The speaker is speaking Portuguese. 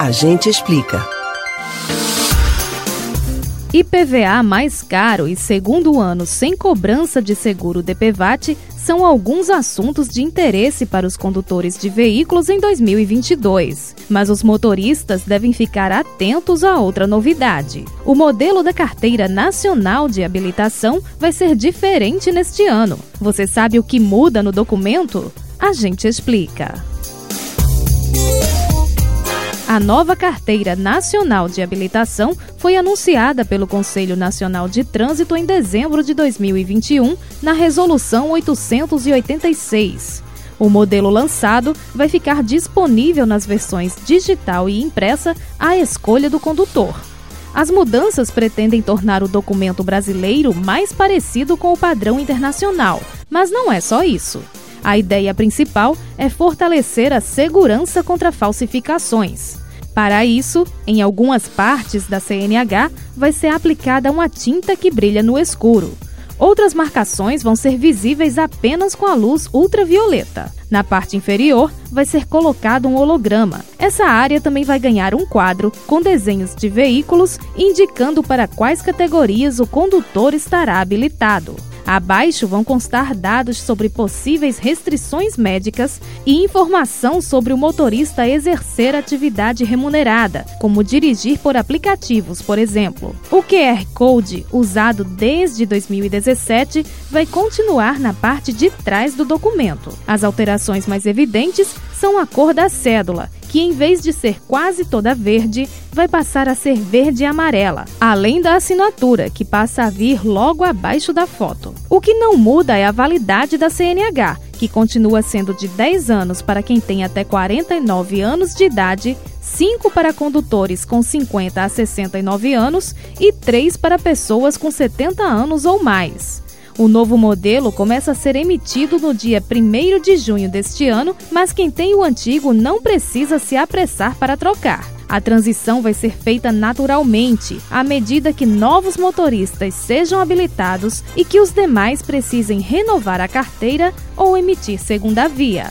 A gente explica. IPVA mais caro e segundo ano sem cobrança de seguro DPVAT são alguns assuntos de interesse para os condutores de veículos em 2022. Mas os motoristas devem ficar atentos a outra novidade. O modelo da Carteira Nacional de Habilitação vai ser diferente neste ano. Você sabe o que muda no documento? A gente explica. A nova Carteira Nacional de Habilitação foi anunciada pelo Conselho Nacional de Trânsito em dezembro de 2021, na Resolução 886. O modelo lançado vai ficar disponível nas versões digital e impressa à escolha do condutor. As mudanças pretendem tornar o documento brasileiro mais parecido com o padrão internacional, mas não é só isso. A ideia principal é fortalecer a segurança contra falsificações. Para isso, em algumas partes da CNH vai ser aplicada uma tinta que brilha no escuro. Outras marcações vão ser visíveis apenas com a luz ultravioleta. Na parte inferior, vai ser colocado um holograma. Essa área também vai ganhar um quadro com desenhos de veículos indicando para quais categorias o condutor estará habilitado. Abaixo vão constar dados sobre possíveis restrições médicas e informação sobre o motorista exercer atividade remunerada, como dirigir por aplicativos, por exemplo. O QR Code, usado desde 2017, vai continuar na parte de trás do documento. As alterações mais evidentes são a cor da cédula que em vez de ser quase toda verde, vai passar a ser verde e amarela, além da assinatura, que passa a vir logo abaixo da foto. O que não muda é a validade da CNH, que continua sendo de 10 anos para quem tem até 49 anos de idade, 5 para condutores com 50 a 69 anos e 3 para pessoas com 70 anos ou mais. O novo modelo começa a ser emitido no dia 1 de junho deste ano, mas quem tem o antigo não precisa se apressar para trocar. A transição vai ser feita naturalmente, à medida que novos motoristas sejam habilitados e que os demais precisem renovar a carteira ou emitir segunda via.